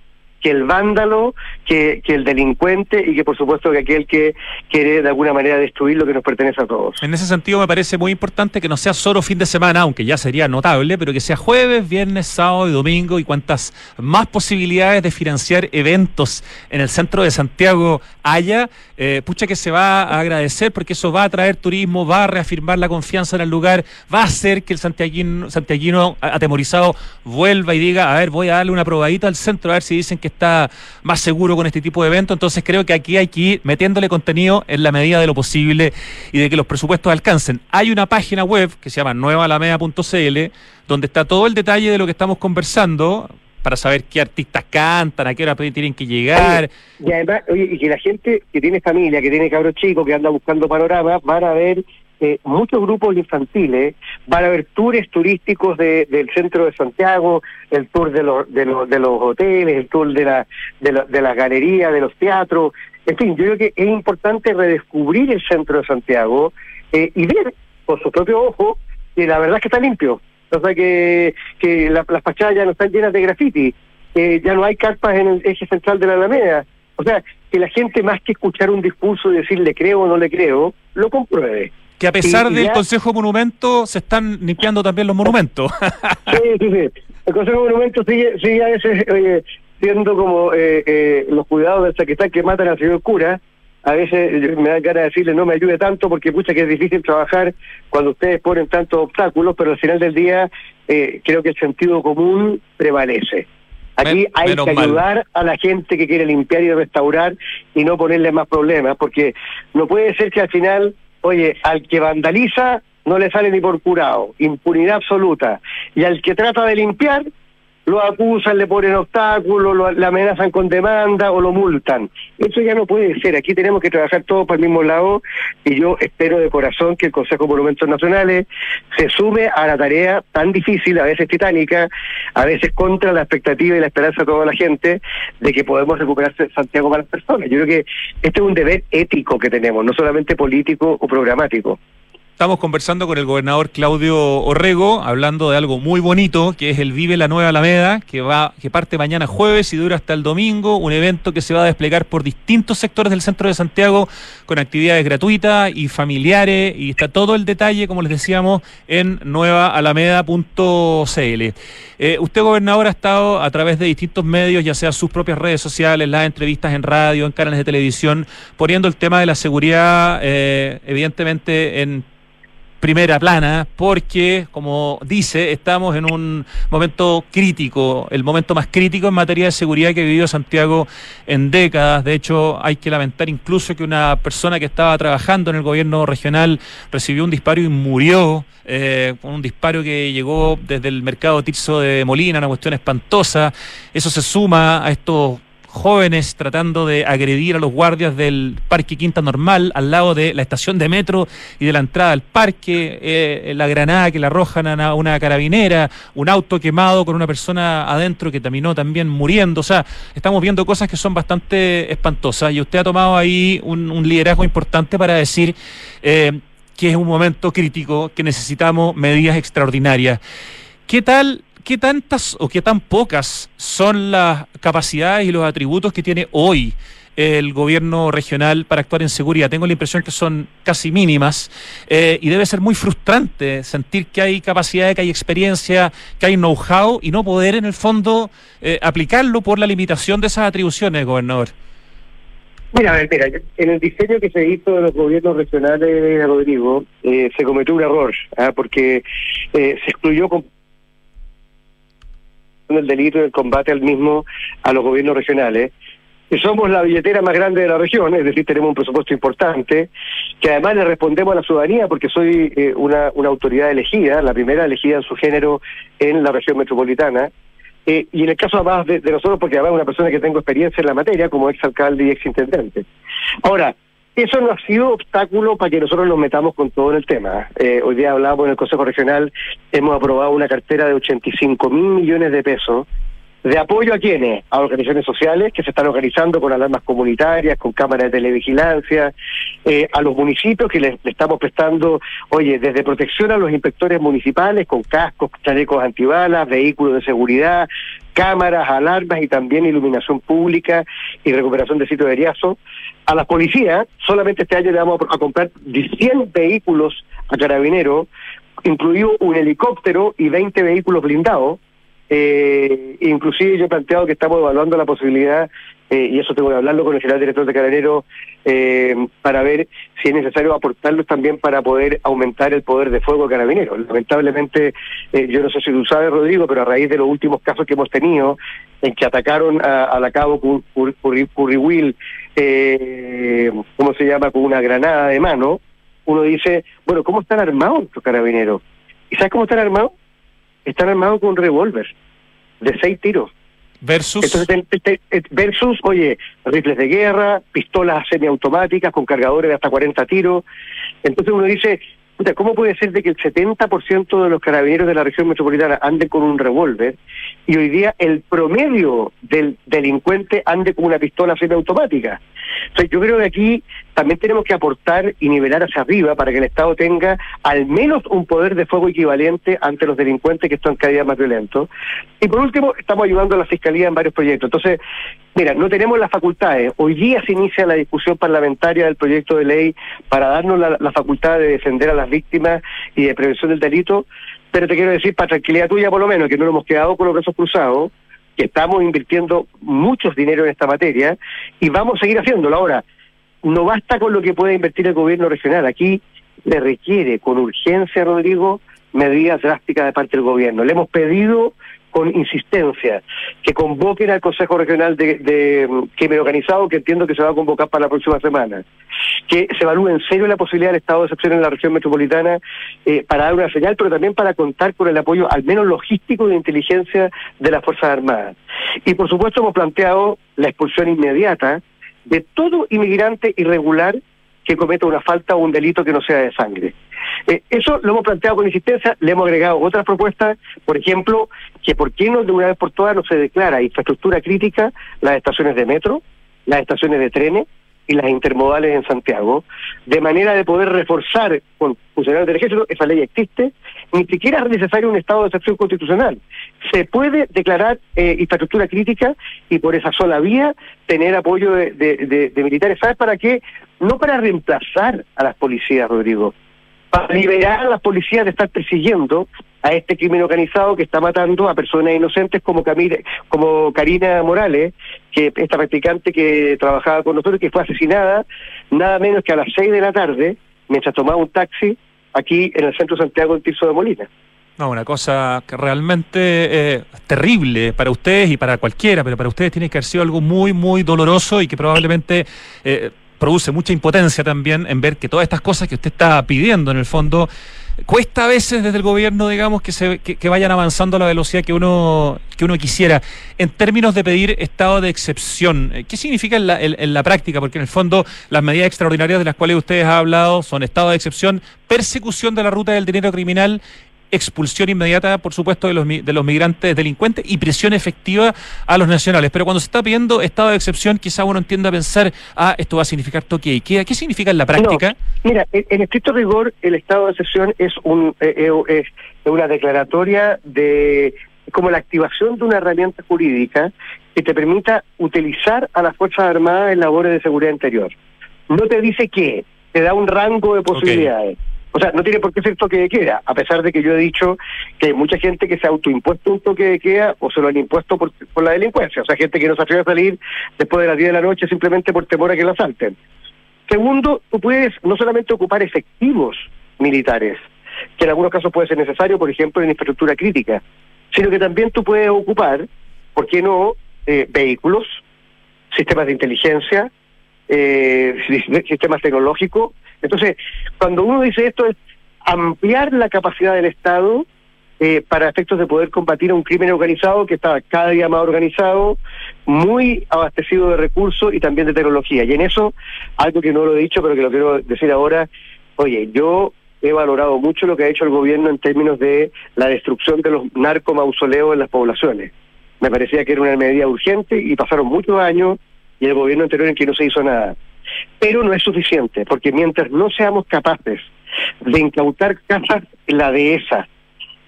que el vándalo, que, que el delincuente y que por supuesto que aquel que quiere de alguna manera destruir lo que nos pertenece a todos. En ese sentido me parece muy importante que no sea solo fin de semana, aunque ya sería notable, pero que sea jueves, viernes, sábado y domingo y cuantas más posibilidades de financiar eventos en el centro de Santiago haya, eh, pucha que se va a agradecer porque eso va a traer turismo, va a reafirmar la confianza en el lugar, va a hacer que el santiaguino, santiaguino atemorizado vuelva y diga, a ver, voy a darle una probadita al centro a ver si dicen que está más seguro con este tipo de eventos. Entonces creo que aquí hay que ir metiéndole contenido en la medida de lo posible y de que los presupuestos alcancen. Hay una página web que se llama nuevaalameda.cl donde está todo el detalle de lo que estamos conversando para saber qué artistas cantan, a qué hora tienen que llegar. Y además, oye, y que la gente que tiene familia, que tiene cabros chicos, que anda buscando panorama, van a ver eh, muchos grupos infantiles, van a ver tours turísticos de- del centro de Santiago, el tour de los, de los, de los hoteles, el tour de, la, de, la- de las galerías, de los teatros. En fin, yo creo que es importante redescubrir el centro de Santiago eh, y ver con su propio ojo que la verdad es que está limpio. O sea, que, que la- las fachadas ya no están llenas de graffiti, que ya no hay carpas en el eje central de la Alameda. O sea, que la gente más que escuchar un discurso y decir le creo o no le creo, lo compruebe. Que a pesar Y- y del ya- Consejo Monumento se están limpiando también los monumentos. Sí, sí, sí. El Consejo de Monumentos sigue, sigue a veces, oye, siendo como eh, eh, los cuidados del sacristán que matan al señor cura, a veces me da ganas de decirle no me ayude tanto porque pucha que es difícil trabajar cuando ustedes ponen tantos obstáculos, pero al final del día eh, creo que el sentido común prevalece. Aquí hay que ayudar a la gente que quiere limpiar y restaurar y no ponerle más problemas, porque no puede ser que al final, oye, al que vandaliza no le sale ni por curado, impunidad absoluta, y al que trata de limpiar lo acusan, le ponen obstáculos, lo, amenazan con demanda o lo multan. Eso ya no puede ser. Aquí tenemos que trabajar todos para el mismo lado y yo espero de corazón que el Consejo de Monumentos Nacionales se sume a la tarea tan difícil, a veces titánica, a veces contra la expectativa y la esperanza de toda la gente de que podemos recuperar Santiago para las personas. Yo creo que este es un deber ético que tenemos, no solamente político o programático. Estamos conversando con el gobernador Claudio Orrego, hablando de algo muy bonito, que es el Vive la Nueva Alameda, que va, que parte mañana jueves y dura hasta el domingo, un evento que se va a desplegar por distintos sectores del centro de Santiago, con actividades gratuitas y familiares, y está todo el detalle, como les decíamos, en nuevaalameda.cl. Eh, usted, gobernador, ha estado a través de distintos medios, ya sea sus propias redes sociales, las entrevistas en radio, en canales de televisión, poniendo el tema de la seguridad, eh, evidentemente, en primera plana porque, como dice, estamos en un momento crítico, el momento más crítico en materia de seguridad que ha vivido Santiago en décadas. De hecho, hay que lamentar incluso que una persona que estaba trabajando en el gobierno regional recibió un disparo y murió, eh, un disparo que llegó desde el mercado Tirso de Molina, una cuestión espantosa. Eso se suma a estos jóvenes tratando de agredir a los guardias del Parque Quinta Normal al lado de la estación de metro y de la entrada al parque, eh, la granada que le arrojan a una carabinera, un auto quemado con una persona adentro que terminó también muriendo. O sea, estamos viendo cosas que son bastante espantosas y usted ha tomado ahí un, liderazgo importante para decir eh, que es un momento crítico, que necesitamos medidas extraordinarias. ¿Qué tal ¿qué tantas o qué tan pocas son las capacidades y los atributos que tiene hoy el gobierno regional para actuar en seguridad? Tengo la impresión que son casi mínimas eh, y debe ser muy frustrante sentir que hay capacidad, que hay experiencia, que hay know-how y no poder en el fondo eh, aplicarlo por la limitación de esas atribuciones, gobernador. Mira, a ver, mira, en el diseño que se hizo de los gobiernos regionales, Rodrigo, eh, se cometió un error, ¿ah? porque se excluyó con del delito y el combate al mismo a los gobiernos regionales. Y somos la billetera más grande de la región, es decir, tenemos un presupuesto importante, que además le respondemos a la ciudadanía porque soy eh, una, una autoridad elegida, la primera elegida en su género en la región metropolitana. Eh, y en el caso además de, de, nosotros, porque además una persona que tengo experiencia en la materia como ex alcalde y ex intendente. Ahora, eso no ha sido obstáculo para que nosotros nos metamos con todo en el tema. Eh, hoy día hablábamos en el Consejo Regional, hemos aprobado una cartera de 85 mil millones de pesos de apoyo a quienes, a organizaciones sociales que se están organizando con alarmas comunitarias, con cámaras de televigilancia, eh, a los municipios que les, estamos prestando, oye, desde protección a los inspectores municipales con cascos, chalecos antibalas, vehículos de seguridad, cámaras, alarmas y también iluminación pública y recuperación de sitios de riazo. A las policías, solamente este año le vamos a comprar 100 vehículos a carabineros, incluido un helicóptero y 20 vehículos blindados eh, inclusive yo he planteado que estamos evaluando la posibilidad, eh, y eso tengo que hablarlo con el general director de Carabineros, eh, para ver si es necesario aportarlos también para poder aumentar el poder de fuego de Carabineros. Lamentablemente, eh, yo no sé si tú sabes, Rodrigo, pero a raíz de los últimos casos que hemos tenido, en que atacaron a, la cabo Curriwil, eh, ¿cómo se llama?, con una granada de mano, uno dice, bueno, ¿cómo están armados estos carabineros? ¿Y sabes cómo están armados? están armados con un revólver de seis tiros. Versus. versus, oye, rifles de guerra, pistolas semiautomáticas con cargadores de hasta 40 tiros. Entonces uno dice, ¿cómo puede ser de que el 70% de los carabineros de la región metropolitana anden con un revólver y hoy día el promedio del delincuente ande con una pistola semiautomática? yo creo que aquí también tenemos que aportar y nivelar hacia arriba para que el Estado tenga al menos un poder de fuego equivalente ante los delincuentes que están cada día más violentos. Y por último, estamos ayudando a la Fiscalía en varios proyectos. Entonces, mira, no tenemos las facultades. Hoy día se inicia la discusión parlamentaria del proyecto de ley para darnos la, facultad de defender a las víctimas y de prevención del delito, pero te quiero decir, para tranquilidad tuya por lo menos, que no nos hemos quedado con los brazos cruzados, que estamos invirtiendo muchos dinero en esta materia y vamos a seguir haciéndolo. Ahora, no basta con lo que puede invertir el gobierno regional. Aquí le requiere con urgencia, Rodrigo, medidas drásticas de parte del gobierno. Le hemos pedido con insistencia que convoquen al Consejo Regional de, de Crimen Organizado, que entiendo que se va a convocar para la próxima semana, que se evalúe en serio la posibilidad del estado de excepción en la región metropolitana eh, para dar una señal, pero también para contar con el apoyo, al menos logístico, de inteligencia de las Fuerzas Armadas. Y por supuesto hemos planteado la expulsión inmediata de todo inmigrante irregular que cometa una falta o un delito que no sea de sangre. Eh, eso lo hemos planteado con insistencia, le hemos agregado otras propuestas, por ejemplo, que por qué no de una vez por todas no se declara infraestructura crítica las estaciones de metro, las estaciones de trenes y las intermodales en Santiago, de manera de poder reforzar con funcionarios del ejército, esa ley existe, ni siquiera es necesario un estado de excepción constitucional. Se puede declarar eh, infraestructura crítica y por esa sola vía tener apoyo de, militares. ¿Sabes para qué? No para reemplazar a las policías, Rodrigo, para liberar a las policías de estar persiguiendo a este crimen organizado que está matando a personas inocentes como Camila, como Karina Morales, que esta practicante que trabajaba con nosotros, que fue asesinada nada menos que a las seis de la tarde, mientras tomaba un taxi aquí en el centro de Santiago, en Tirso de Molina. No, una cosa que realmente eh, terrible para ustedes y para cualquiera, pero para ustedes tiene que haber sido algo muy, muy doloroso y que probablemente eh, produce mucha impotencia también en ver que todas estas cosas que usted está pidiendo en el fondo cuesta a veces desde el gobierno, digamos, que, se, que, vayan avanzando a la velocidad que uno, que uno quisiera. En términos de pedir estado de excepción, eh, ¿qué significa en la, en la práctica? Porque en el fondo las medidas extraordinarias de las cuales ustedes han hablado son estado de excepción, persecución de la ruta del dinero criminal expulsión inmediata, por supuesto, de los, de los migrantes delincuentes y presión efectiva a los nacionales. Pero cuando se está pidiendo estado de excepción, quizá uno entienda a pensar, ah, esto va a significar toque y queda. ¿Qué significa en la práctica? mira, en, estricto rigor, el estado de excepción es, un, eh, eh, es una declaratoria de como la activación de una herramienta jurídica que te permita utilizar a las Fuerzas Armadas en labores de seguridad interior. No te dice qué, te da un rango de posibilidades. O sea, no tiene por qué ser toque de queda, a pesar de que yo he dicho que hay mucha gente que se ha autoimpuesto un toque de queda o se lo han impuesto por, la delincuencia. O sea, gente que no se atreve a salir después de las 10 de la noche simplemente por temor a que la asalten. Segundo, tú puedes no solamente ocupar efectivos militares, que en algunos casos puede ser necesario, por ejemplo, en infraestructura crítica, sino que también tú puedes ocupar, ¿por qué no?, eh, vehículos, sistemas de inteligencia, eh, sistemas tecnológicos. Entonces, cuando uno dice esto es ampliar la capacidad del Estado eh, para efectos de poder combatir un crimen organizado que está cada día más organizado, muy abastecido de recursos y también de tecnología. Y en eso, algo que no lo he dicho, pero que lo quiero decir ahora, oye, yo he valorado mucho lo que ha hecho el gobierno en términos de la destrucción de los narcomausoleos en las poblaciones. Me parecía que era una medida urgente y pasaron muchos años y el gobierno anterior en que no se hizo nada. Pero no es suficiente, porque mientras no seamos capaces de incautar casas, la dehesa,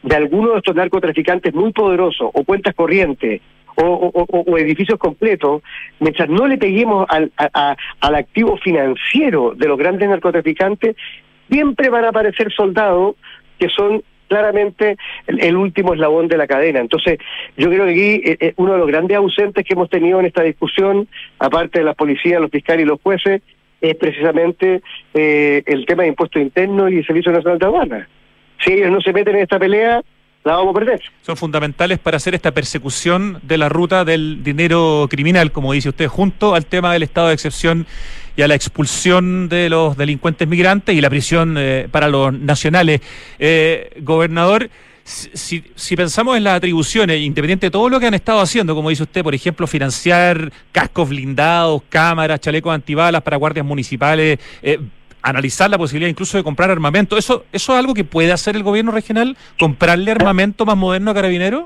de alguno de estos narcotraficantes muy poderosos, o cuentas corrientes, o, edificios completos, mientras no le peguemos al, al activo financiero de los grandes narcotraficantes, siempre van a aparecer soldados que son claramente el, último eslabón de la cadena. Entonces, yo creo que aquí eh, eh, uno de los grandes ausentes que hemos tenido en esta discusión, aparte de las policías, los fiscales y los jueces, es precisamente eh, el tema de impuestos internos y Servicio Nacional de Aduanas. Si ellos no se meten en esta pelea, Son fundamentales para hacer esta persecución de la ruta del dinero criminal, como dice usted, junto al tema del estado de excepción y a la expulsión de los delincuentes migrantes y la prisión eh, para los nacionales. Eh, gobernador, si, si, pensamos en las atribuciones, independiente de todo lo que han estado haciendo, como dice usted, por ejemplo, financiar cascos blindados, cámaras, chalecos antibalas para guardias municipales, eh, analizar la posibilidad incluso de comprar armamento, ¿eso, ¿eso es algo que puede hacer el gobierno regional? ¿Comprarle armamento más moderno a Carabineros?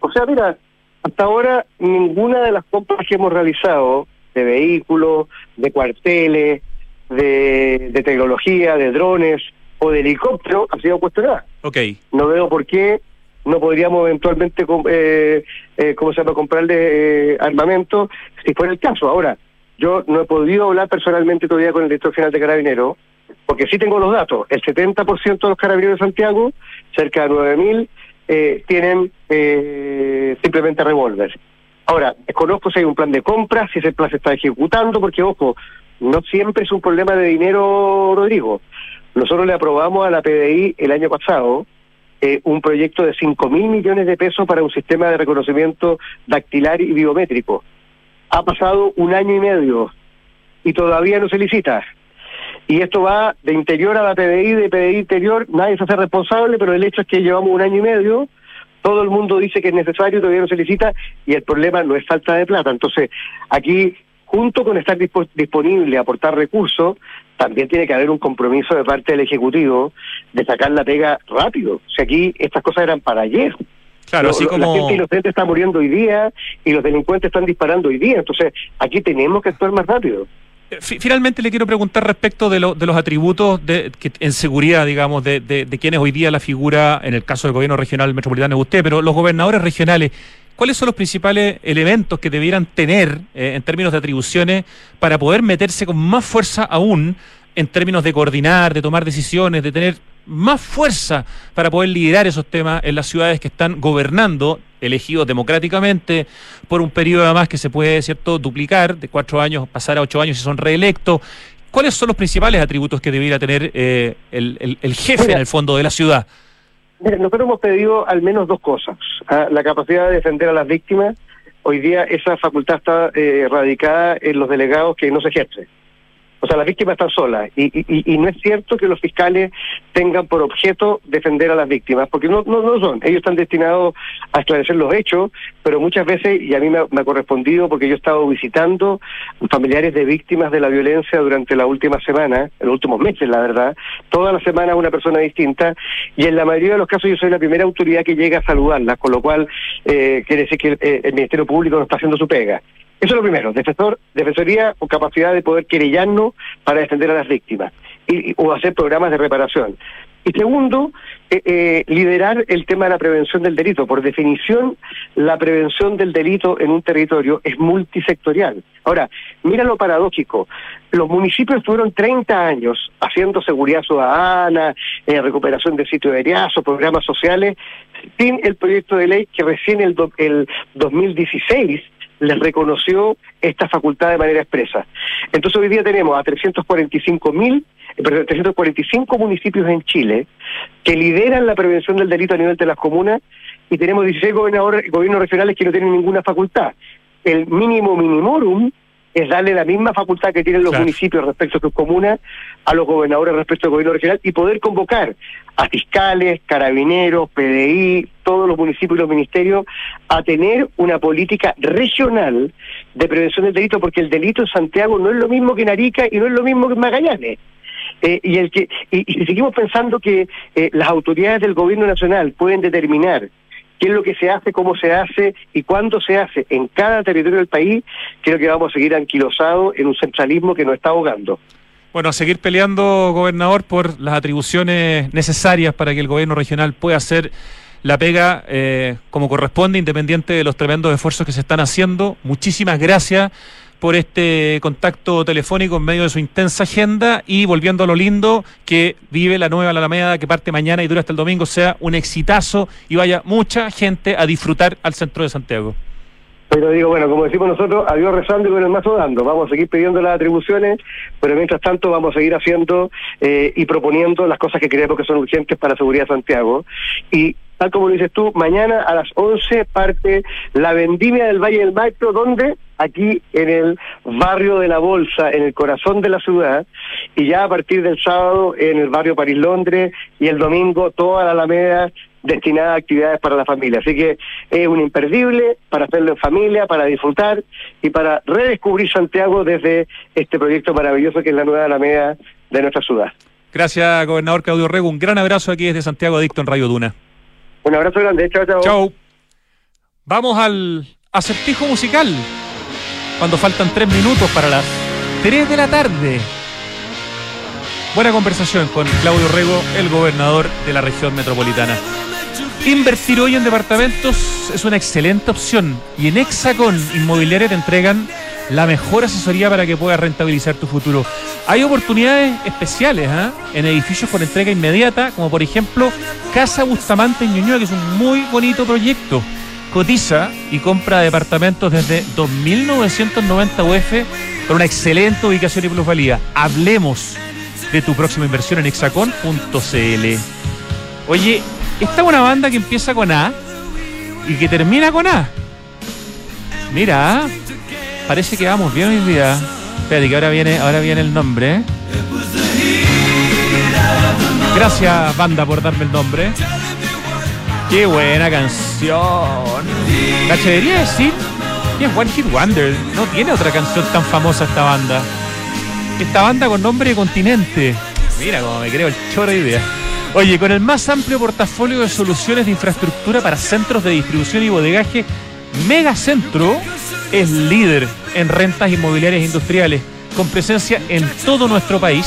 O sea, mira, hasta ahora ninguna de las compras que hemos realizado de vehículos, de cuarteles, de, tecnología, de drones o de helicóptero ha sido cuestionada. Okay. No veo por qué no podríamos eventualmente, eh, eh, ¿cómo se llama?, comprarle eh, armamento si fuera el caso. Ahora, yo no he podido hablar personalmente todavía con el director general de Carabineros, porque sí tengo los datos. El 70% de los carabineros de Santiago, cerca de 9.000, eh, tienen eh, simplemente revólver. Ahora, desconozco si hay un plan de compra, si ese plan se está ejecutando, porque, ojo, no siempre es un problema de dinero, Rodrigo. Nosotros le aprobamos a la PDI el año pasado eh, un proyecto de 5 mil millones de pesos para un sistema de reconocimiento dactilar y biométrico. Ha pasado un año y medio y todavía no se licita. Y esto va de interior a la PDI, de PDI interior, nadie se hace responsable, pero el hecho es que llevamos un año y medio, todo el mundo dice que es necesario, todavía no se licita, y el problema no es falta de plata. Entonces, aquí, junto con estar disponible a aportar recursos, también tiene que haber un compromiso de parte del Ejecutivo de sacar la pega rápido. O sea, aquí estas cosas eran para ayer. Claro, así como... La gente inocente está muriendo hoy día y los delincuentes están disparando hoy día. Entonces, aquí tenemos que actuar más rápido. Finalmente le quiero preguntar respecto de, de los atributos de, en seguridad, digamos, de, de, quienes hoy día la figura, en el caso del gobierno regional metropolitano es usted, pero los gobernadores regionales, ¿cuáles son los principales elementos que debieran tener eh, en términos de atribuciones para poder meterse con más fuerza aún en términos de coordinar, de tomar decisiones, de tener más fuerza para poder liderar esos temas en las ciudades que están gobernando, elegidos democráticamente, por un periodo además que se puede, ¿cierto?, duplicar, de cuatro años, pasar a ocho años si son reelectos. ¿Cuáles son los principales atributos que debiera tener eh, el, el, jefe en el fondo de la ciudad? Mira, nosotros hemos pedido al menos dos cosas. ¿ah? La capacidad de defender a las víctimas. Hoy día esa facultad está eh, radicada en los delegados que no se ejerce. O sea, las víctimas están solas. Y, y, y, no es cierto que los fiscales tengan por objeto defender a las víctimas, porque no, no, no son. Ellos están destinados a esclarecer los hechos, pero muchas veces, y a mí me ha, correspondido porque yo he estado visitando familiares de víctimas de la violencia durante la última semana, los últimos meses, la verdad, toda la semana una persona distinta, y en la mayoría de los casos yo soy la primera autoridad que llega a saludarlas, con lo cual eh, quiere decir que el, el Ministerio Público no está haciendo su pega. Eso es lo primero, defensor, defensoría o capacidad de poder querellarnos para defender a las víctimas y, o hacer programas de reparación. Y segundo, eh, eh, liderar el tema de la prevención del delito. Por definición, la prevención del delito en un territorio es multisectorial. Ahora, mira lo paradójico. Los municipios estuvieron 30 años haciendo seguridad ciudadana, eh, recuperación de sitios de heriazo, programas sociales, sin el proyecto de ley que recién el, el 2016 les reconoció esta facultad de manera expresa. Entonces hoy día tenemos a 345 mil, 345 municipios en Chile que lideran la prevención del delito a nivel de las comunas y tenemos 16 gobernadores, gobiernos regionales que no tienen ninguna facultad. El mínimo minimorum es darle la misma facultad que tienen los municipios respecto a sus comunas a los gobernadores respecto al gobierno regional y poder convocar a fiscales, carabineros, PDI, todos los municipios y los ministerios a tener una política regional de prevención del delito, porque el delito en Santiago no es lo mismo que en Arica y no es lo mismo que en Magallanes. Eh, y, el que, y, si seguimos pensando que eh, las autoridades del gobierno nacional pueden determinar qué es lo que se hace, cómo se hace y cuándo se hace en cada territorio del país, creo que vamos a seguir anquilosados en un centralismo que nos está ahogando. Bueno, a seguir peleando, gobernador, por las atribuciones necesarias para que el gobierno regional pueda hacer la pega eh, como corresponde, independiente de los tremendos esfuerzos que se están haciendo. Muchísimas gracias por este contacto telefónico en medio de su intensa agenda y volviendo a lo lindo que vive la nueva Alameda que parte mañana y dura hasta el domingo sea un exitazo y vaya mucha gente a disfrutar al centro de Santiago. Pero digo, bueno, como decimos nosotros, adiós rezando y con el mazo dando. Vamos a seguir pidiendo las atribuciones, pero mientras tanto vamos a seguir haciendo eh, y proponiendo las cosas que creemos que son urgentes para la seguridad de Santiago. Y tal como lo dices tú, mañana a las 11 parte la vendimia del Valle del Maestro, donde aquí en el barrio de la Bolsa, en el corazón de la ciudad, y ya a partir del sábado en el barrio París-Londres y el domingo toda la Alameda destinada a actividades para la familia. Así que es un imperdible para hacerlo en familia, para disfrutar y para redescubrir Santiago desde este proyecto maravilloso que es la nueva Alameda de nuestra ciudad. Gracias, gobernador Claudio Rego. Un gran abrazo aquí desde Santiago Adicto en Radio Duna. Un abrazo grande, chao, chao. Chao. Vamos al acertijo musical. Cuando faltan tres minutos para las tres de la tarde. Buena conversación con Claudio Rego, el gobernador de la región metropolitana. Invertir hoy en departamentos es una excelente opción y en Hexacon Inmobiliaria te entregan la mejor asesoría para que puedas rentabilizar tu futuro. Hay oportunidades especiales ¿ah? en edificios con entrega inmediata, como por ejemplo Casa Bustamante en Ñuñoa, que es un muy bonito proyecto. Cotiza y compra departamentos desde 2.990 UF con una excelente ubicación y plusvalía. Hablemos de tu próxima inversión en hexacon.cl. Oye, esta es una banda que empieza con A y que termina con A. Mira, parece que vamos bien hoy día. Espérate, que ahora viene, ahora viene el nombre. Gracias, banda, por darme el nombre. Qué buena canción. Caché, debería decir que es One Hit Wonder. No tiene otra canción tan famosa esta banda. Esta banda con nombre de continente. Mira cómo me creo el choro de idea. Oye, con el más amplio portafolio de soluciones de infraestructura para centros de distribución y bodegaje, Megacentro es líder en rentas inmobiliarias industriales, con presencia en todo nuestro país,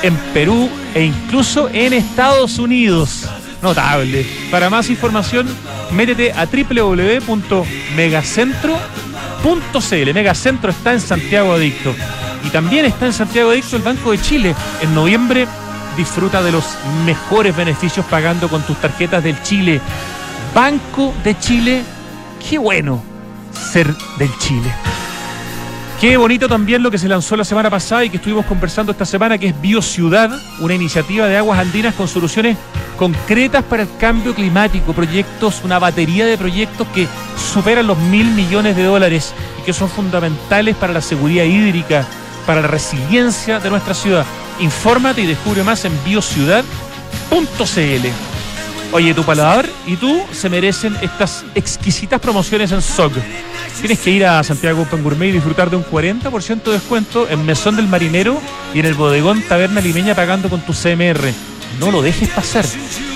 en Perú e incluso en Estados Unidos. Notable. Para más información, métete a www.megacentro.cl. Megacentro está en Santiago Adicto. Y también está en Santiago Adicto el Banco de Chile. En noviembre disfruta de los mejores beneficios pagando con tus tarjetas del Chile. Banco de Chile, qué bueno ser del Chile. Qué bonito también lo que se lanzó la semana pasada y que estuvimos conversando esta semana, que es BioCiudad, una iniciativa de aguas andinas con soluciones concretas para el cambio climático, proyectos, una batería de proyectos que superan los mil millones de dólares y que son fundamentales para la seguridad hídrica, para la resiliencia de nuestra ciudad. Infórmate y descubre más en biociudad.cl. Oye, tu paladar y tú se merecen estas exquisitas promociones en SOG. Tienes que ir a Santiago Open Gourmet y disfrutar de un 40% de descuento en Mesón del Marinero y en el bodegón Taberna Limeña pagando con tu CMR. No lo dejes pasar.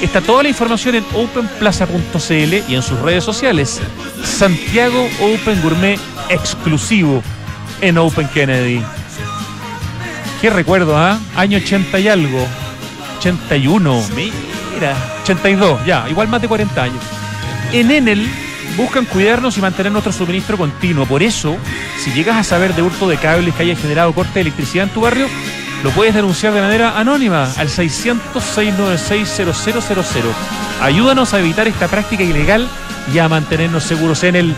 Está toda la información en openplaza.cl y en sus redes sociales. Santiago Open Gourmet exclusivo en Open Kennedy. Qué recuerdo, ¿ah? Año 80 y algo. 81. Mira. 82, ya, igual más de 40 años. En Enel buscan cuidarnos y mantener nuestro suministro continuo. Por eso, si llegas a saber de hurto de cables que haya generado corte de electricidad en tu barrio, lo puedes denunciar de manera anónima al 600-696-0000. Ayúdanos a evitar esta práctica ilegal y a mantenernos seguros en el...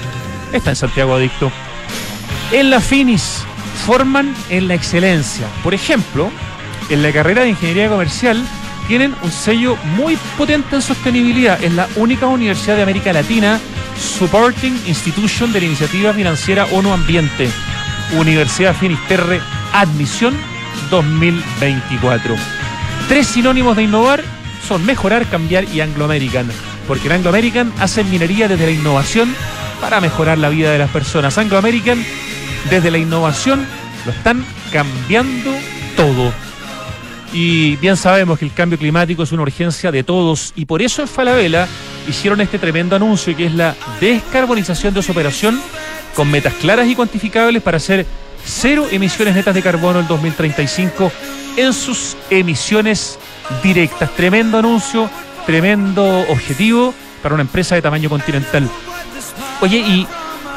Está en Santiago Adicto. En la Finis forman en la excelencia. Por ejemplo, en la carrera de Ingeniería Comercial tienen un sello muy potente en sostenibilidad. Es la única universidad de América Latina Supporting Institution de la Iniciativa Financiera ONU Ambiente. Universidad Finisterre Admisión 2024. Tres sinónimos de innovar son mejorar, cambiar y Anglo American. Porque en Anglo American hacen minería desde la innovación para mejorar la vida de las personas. Anglo American, desde la innovación, lo están cambiando todo. Y bien sabemos que el cambio climático es una urgencia de todos y por eso en Falabella hicieron este tremendo anuncio que es la descarbonización de su operación con metas claras y cuantificables para hacer cero emisiones netas de carbono en 2035 en sus emisiones directas. Tremendo anuncio, tremendo objetivo para una empresa de tamaño continental. Oye, y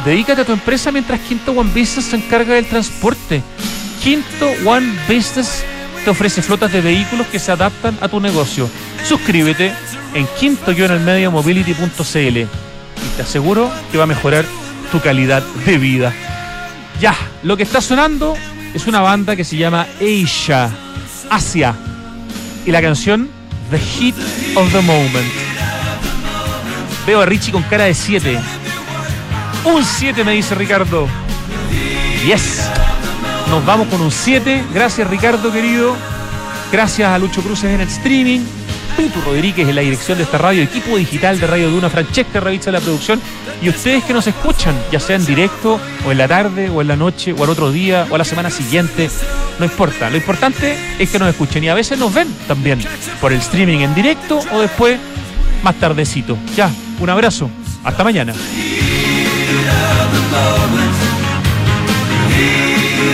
dedícate a tu empresa mientras Quinto One Business se encarga del transporte. Quinto One Business ofrece flotas de vehículos que se adaptan a tu negocio. Suscríbete en quinto-mediomobility.cl y te aseguro que va a mejorar tu calidad de vida. Ya, lo que está sonando es una banda que se llama Asia, Asia, y la canción The Heat of the Moment. Veo a Richie con cara de 7. Un 7 me dice Ricardo. Yes. Nos vamos con un 7. Gracias Ricardo querido. Gracias a Lucho Cruces en el streaming. Pitu Rodríguez en la dirección de esta radio, equipo digital de Radio Duna, Francesca Ravizza en la producción y ustedes que nos escuchan, ya sea en directo o en la tarde o en la noche o al otro día o a la semana siguiente, no importa. Lo importante es que nos escuchen y a veces nos ven también por el streaming en directo o después más tardecito. Ya, un abrazo. Hasta mañana.